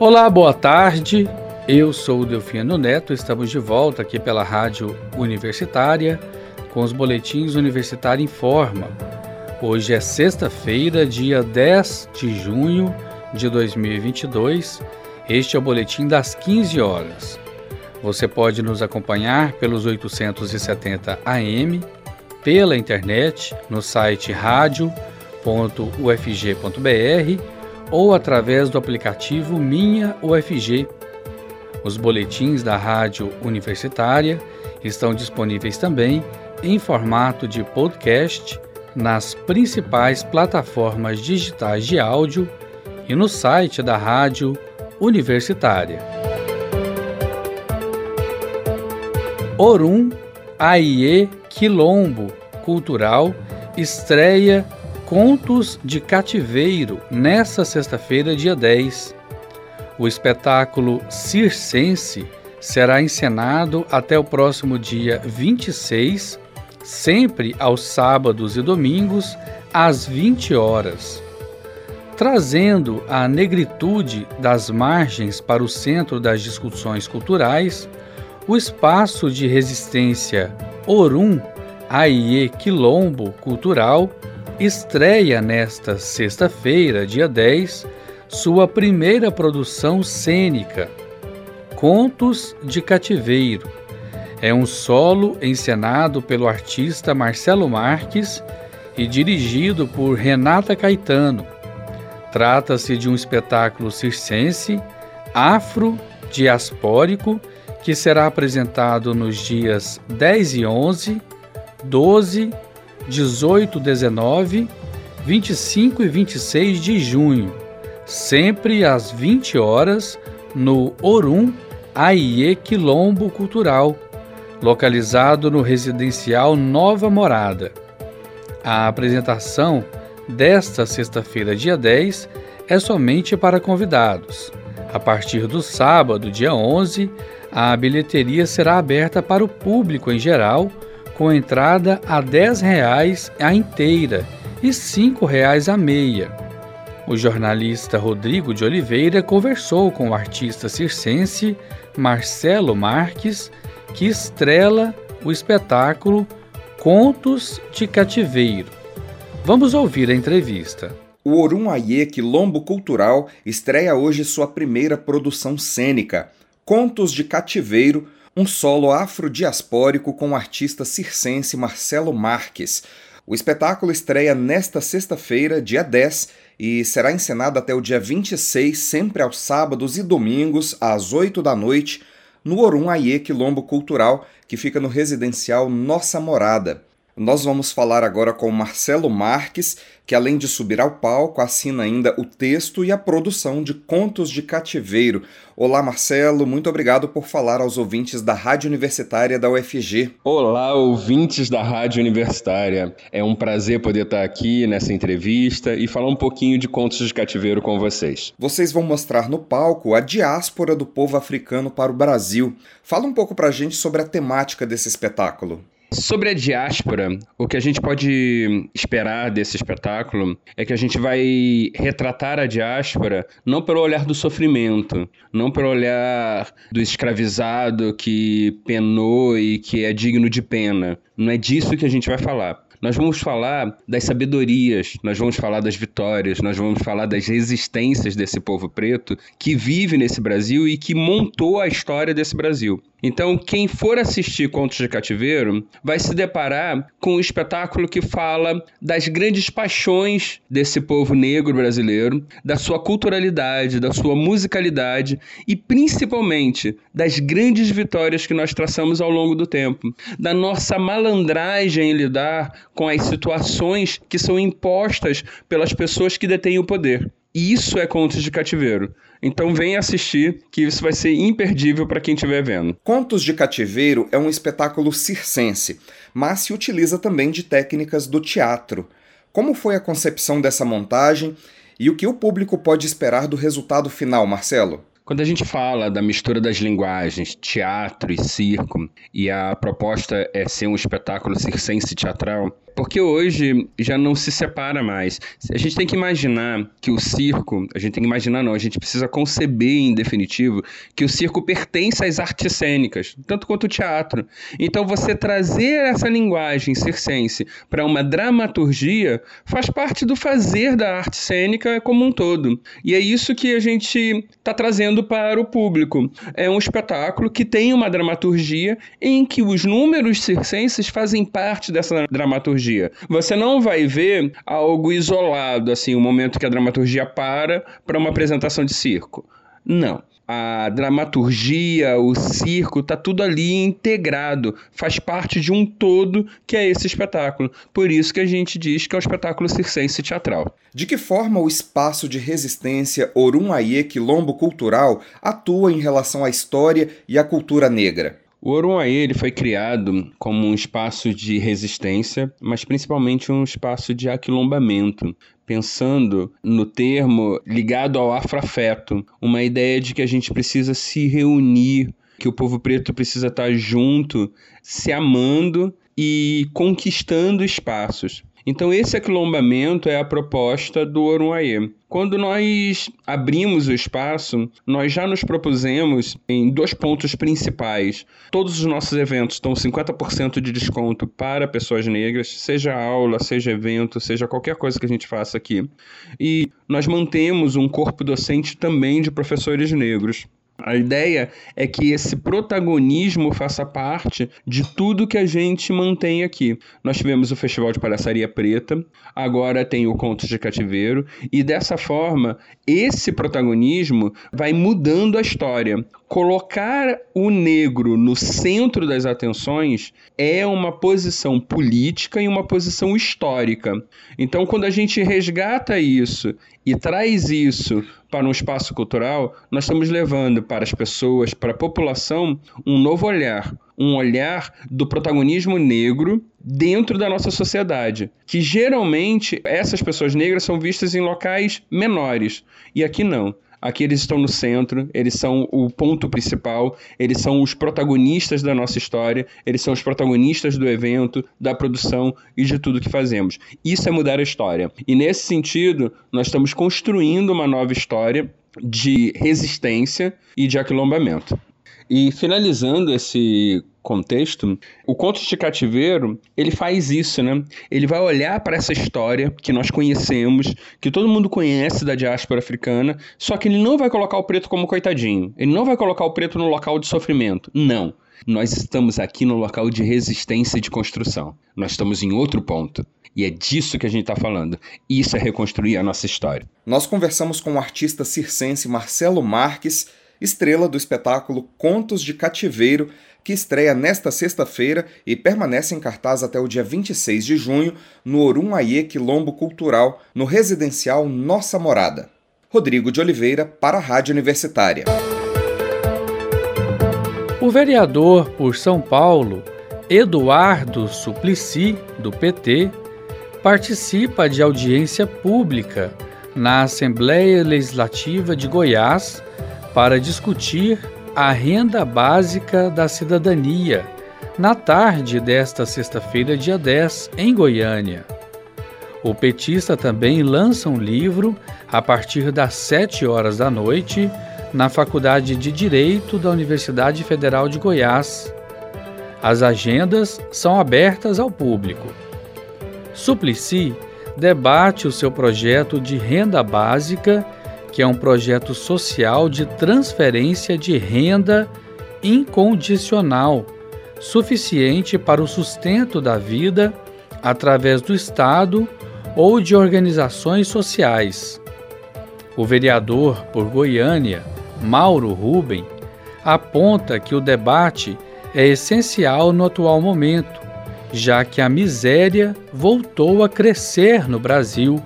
Olá, boa tarde. Eu sou o Delfino Neto, estamos de volta aqui pela Rádio Universitária com os boletins Universitário Informa. Hoje é sexta-feira, dia 10 de junho de 2022. Este é o boletim das 15 horas. Você pode nos acompanhar pelos 870 AM, pela internet, no site radio.ufg.br ou através do aplicativo Minha UFG. Os boletins da Rádio Universitária estão disponíveis também em formato de podcast nas principais plataformas digitais de áudio e no site da Rádio Universitária. Orum Aie Quilombo Cultural estreia Contos de Cativeiro, nesta sexta-feira, dia 10. O espetáculo circense será encenado até o próximo dia 26, sempre aos sábados e domingos, às 20 horas. Trazendo a negritude das margens para o centro das discussões culturais, o espaço de resistência Orum Aie Quilombo Cultural estreia nesta sexta-feira, dia 10, sua primeira produção cênica, Contos de Cativeiro. É um solo encenado pelo artista Marcelo Marques e dirigido por Renata Caetano. Trata-se de um espetáculo circense afro-diaspórico que será apresentado nos dias 10 e 11, 12 18, 19, 25 e 26 de junho, sempre às 20 horas, no Orum Aie Quilombo Cultural, localizado no residencial Nova Morada. A apresentação desta sexta-feira, dia 10, é somente para convidados. A partir do sábado, dia 11, a bilheteria será aberta para o público em geral com entrada a R$ 10,00 a inteira e R$ 5,00 a meia. O jornalista Rodrigo de Oliveira conversou com o artista circense Marcelo Marques, que estrela o espetáculo Contos de Cativeiro. Vamos ouvir a entrevista. O Orum Aie Quilombo Cultural estreia hoje sua primeira produção cênica, Contos de Cativeiro, um solo afrodiaspórico com o artista circense Marcelo Marques. O espetáculo estreia nesta sexta-feira, dia 10, e será encenado até o dia 26, sempre aos sábados e domingos, às 8 da noite, no Orum Aie Quilombo Cultural, que fica no residencial Nossa Morada. Nós vamos falar agora com Marcelo Marques, que além de subir ao palco, assina ainda o texto e a produção de Contos de Cativeiro. Olá, Marcelo, muito obrigado por falar aos ouvintes da Rádio Universitária da UFG. Olá, ouvintes da Rádio Universitária. É um prazer poder estar aqui nessa entrevista e falar um pouquinho de Contos de Cativeiro com vocês. Vocês vão mostrar no palco a diáspora do povo africano para o Brasil. Fala um pouco pra gente sobre a temática desse espetáculo. Sobre a diáspora, o que a gente pode esperar desse espetáculo é que a gente vai retratar a diáspora não pelo olhar do sofrimento, não pelo olhar do escravizado que penou e que é digno de pena. Não é disso que a gente vai falar. Nós vamos falar das sabedorias, nós vamos falar das vitórias, nós vamos falar das resistências desse povo preto que vive nesse Brasil e que montou a história desse Brasil. Então, quem for assistir Contos de Cativeiro vai se deparar com um espetáculo que fala das grandes paixões desse povo negro brasileiro, da sua culturalidade, da sua musicalidade e principalmente das grandes vitórias que nós traçamos ao longo do tempo, da nossa malandragem em lidar com as situações que são impostas pelas pessoas que detêm o poder. Isso é Contos de Cativeiro. Então vem assistir, que isso vai ser imperdível para quem estiver vendo. Contos de Cativeiro é um espetáculo circense, mas se utiliza também de técnicas do teatro. Como foi a concepção dessa montagem e o que o público pode esperar do resultado final, Marcelo? Quando a gente fala da mistura das linguagens, teatro e circo, e a proposta é ser um espetáculo circense teatral, Porque hoje já não se separa mais. A gente tem que imaginar que o circo, a gente tem que imaginar não, a gente precisa conceber em definitivo que o circo pertence às artes cênicas, tanto quanto o teatro. Então você trazer essa linguagem circense para uma dramaturgia faz parte do fazer da arte cênica como um todo. E é isso que a gente está trazendo para o público. É um espetáculo que tem uma dramaturgia em que os números circenses fazem parte dessa dramaturgia. Você não vai ver algo isolado, assim, o um momento que a dramaturgia para para uma apresentação de circo. Não a dramaturgia, o circo, tá tudo ali integrado, faz parte de um todo que é esse espetáculo. Por isso que a gente diz que é um espetáculo circense teatral. De que forma o espaço de resistência Orum Aie Quilombo Cultural atua em relação à história e à cultura negra? O Oruaê ele foi criado como um espaço de resistência, mas principalmente um espaço de aquilombamento, pensando no termo ligado ao afrafeto, uma ideia de que a gente precisa se reunir, que o povo preto precisa estar junto, se amando e conquistando espaços. Então, esse aquilombamento é a proposta do Oruaê. Quando nós abrimos o espaço, nós já nos propusemos em dois pontos principais. Todos os nossos eventos estão 50% de desconto para pessoas negras, seja aula, seja evento, seja qualquer coisa que a gente faça aqui. E nós mantemos um corpo docente também de professores negros. A ideia é que esse protagonismo faça parte de tudo que a gente mantém aqui. Nós tivemos o Festival de Palhaçaria Preta, agora tem o Contos de Cativeiro, e dessa forma, esse protagonismo vai mudando a história. Colocar o negro no centro das atenções é uma posição política e uma posição histórica. Então, quando a gente resgata isso e traz isso para um espaço cultural, nós estamos levando para as pessoas, para a população, um novo olhar, um olhar do protagonismo negro dentro da nossa sociedade, que geralmente essas pessoas negras são vistas em locais menores, e aqui não. Aqui eles estão no centro, eles são o ponto principal, eles são os protagonistas da nossa história, eles são os protagonistas do evento, da produção e de tudo que fazemos. Isso é mudar a história. E nesse sentido, nós estamos construindo uma nova história de resistência e de aquilombamento. E finalizando esse contexto, o Contos de Cativeiro, ele faz isso, né? Ele vai olhar para essa história que nós conhecemos, que todo mundo conhece da diáspora africana, só que ele não vai colocar o preto como coitadinho. Ele não vai colocar o preto no local de sofrimento. Não. Nós estamos aqui no local de resistência e de construção. Nós estamos em outro ponto. E é disso que a gente está falando. Isso é reconstruir a nossa história. Nós conversamos com o artista circense Marcelo Marques, estrela do espetáculo Contos de Cativeiro, que estreia nesta sexta-feira e permanece em cartaz até o dia 26 de junho no Orum Aie Quilombo Cultural, no residencial Nossa Morada. Rodrigo de Oliveira, para a Rádio Universitária. O vereador por São Paulo, Eduardo Suplicy, do PT, participa de audiência pública na Assembleia Legislativa de Goiás para discutir a renda básica da cidadania na tarde desta sexta-feira, dia 10, em Goiânia. O petista também lança um livro a partir das 7 horas da noite na Faculdade de Direito da Universidade Federal de Goiás. As agendas são abertas ao público. Suplicy debate o seu projeto de renda básica que é um projeto social de transferência de renda incondicional, suficiente para o sustento da vida através do Estado ou de organizações sociais. O vereador por Goiânia, Mauro Ruben, aponta que o debate é essencial no atual momento, já que a miséria voltou a crescer no Brasil.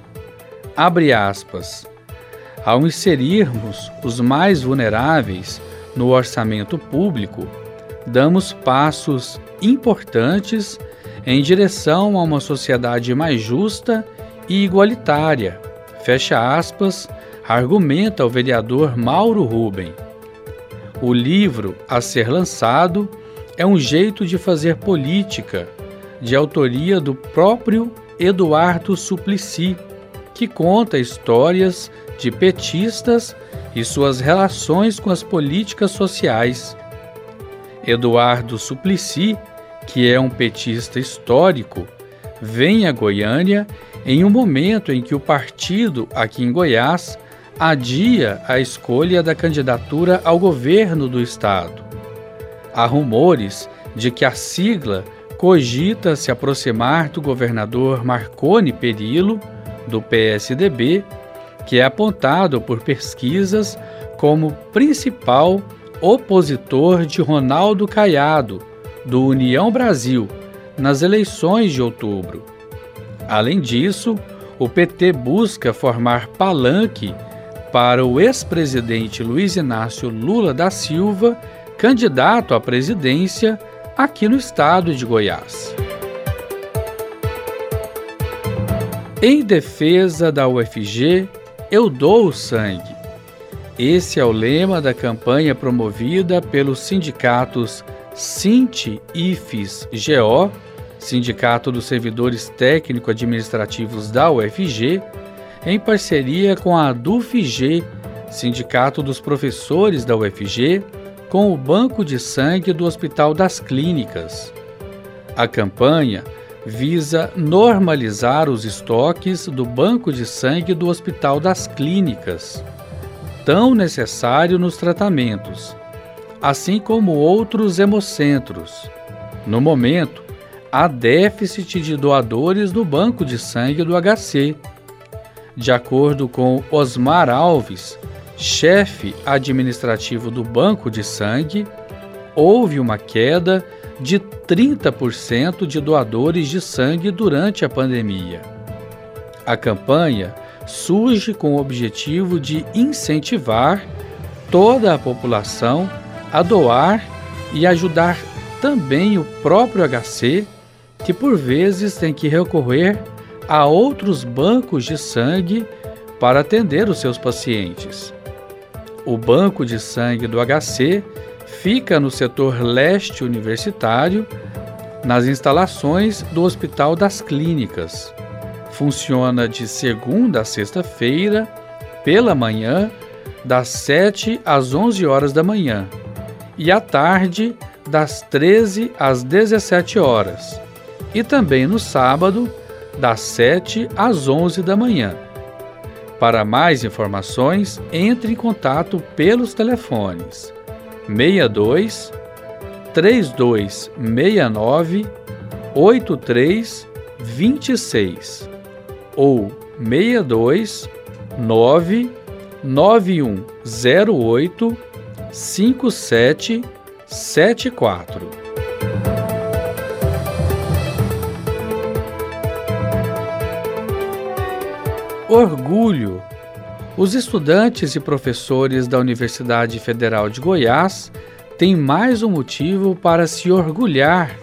Abre aspas. Ao inserirmos os mais vulneráveis no orçamento público, damos passos importantes em direção a uma sociedade mais justa e igualitária. Fecha aspas, argumenta o vereador Mauro Ruben. O livro a ser lançado é um jeito de fazer política, de autoria do próprio Eduardo Suplicy, que conta histórias de petistas e suas relações com as políticas sociais. Eduardo Suplicy, que é um petista histórico, vem a Goiânia em um momento em que o partido aqui em Goiás adia a escolha da candidatura ao governo do estado. Há rumores de que a sigla cogita se aproximar do governador Marconi Perillo, do PSDB, que é apontado por pesquisas como principal opositor de Ronaldo Caiado, do União Brasil, nas eleições de outubro. Além disso, o PT busca formar palanque para o ex-presidente Luiz Inácio Lula da Silva, candidato à presidência aqui no estado de Goiás. Em defesa da UFG, eu dou o sangue. Esse é o lema da campanha promovida pelos sindicatos Sinti IFES GO, Sindicato dos Servidores Técnico-Administrativos da UFG, em parceria com a DUFG, Sindicato dos Professores da UFG, com o Banco de Sangue do Hospital das Clínicas. A campanha visa normalizar os estoques do Banco de Sangue do Hospital das Clínicas, tão necessário nos tratamentos, assim como outros hemocentros. No momento, há déficit de doadores no Banco de Sangue do HC de acordo com Osmar Alves, chefe administrativo do Banco de Sangue, houve uma queda de 30% de doadores de sangue durante a pandemia. A campanha surge com o objetivo de incentivar toda a população a doar e ajudar também o próprio HC, que por vezes tem que recorrer a outros bancos de sangue para atender os seus pacientes. O banco de sangue do HC fica no setor leste universitário, nas instalações do Hospital das Clínicas. Funciona de segunda a sexta-feira, pela manhã, das 7 às 11 horas da manhã, e à tarde, das 13 às 17 horas, e também no sábado, das 7 às 11 da manhã. Para mais informações, entre em contato pelos telefones 62 3269 8326 ou 62 99108 5774. Orgulho. Os estudantes e professores da Universidade Federal de Goiás têm mais um motivo para se orgulhar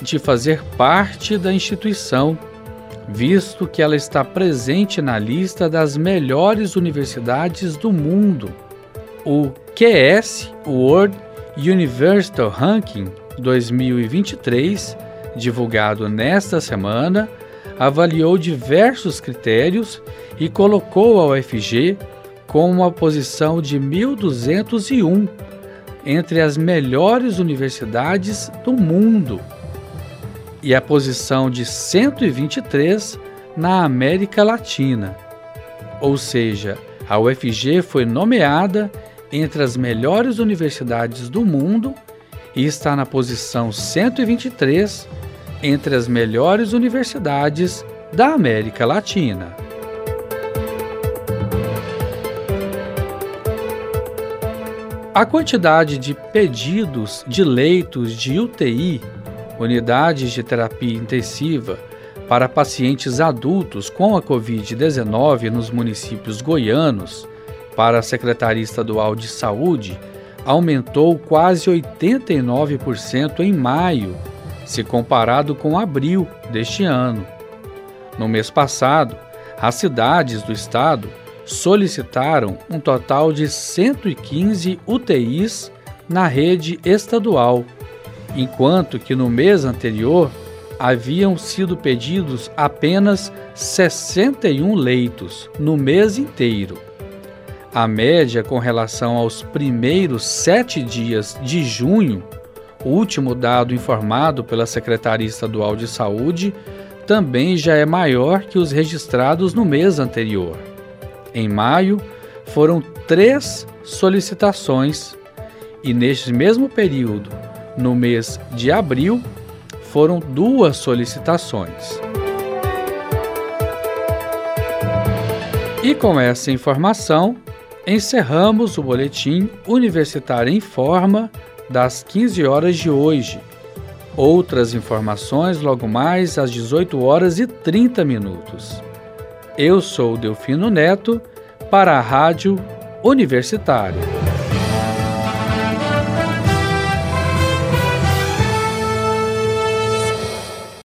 de fazer parte da instituição, visto que ela está presente na lista das melhores universidades do mundo. O QS World Universal Ranking 2023, divulgado nesta semana, avaliou diversos critérios e colocou a UFG com uma posição de 1201 entre as melhores universidades do mundo e a posição de 123 na América Latina. Ou seja, a UFG foi nomeada entre as melhores universidades do mundo e está na posição 123 entre as melhores universidades da América Latina. A quantidade de pedidos de leitos de UTI, unidades de terapia intensiva, para pacientes adultos com a Covid-19 nos municípios goianos, para a Secretaria Estadual de Saúde, aumentou quase 89% em maio se comparado com abril deste ano. No mês passado, as cidades do estado solicitaram um total de 115 UTIs na rede estadual, enquanto que no mês anterior haviam sido pedidos apenas 61 leitos no mês inteiro. A média com relação aos primeiros sete dias de junho, o último dado informado pela Secretaria Estadual de Saúde, também já é maior que os registrados no mês anterior. Em maio, foram três solicitações e, neste mesmo período, no mês de abril, foram duas solicitações. E com essa informação, encerramos o boletim Universitário em Forma das 15 horas de hoje. Outras informações logo mais às 18 horas e 30 minutos. Eu sou Delfino Neto para a Rádio Universitária.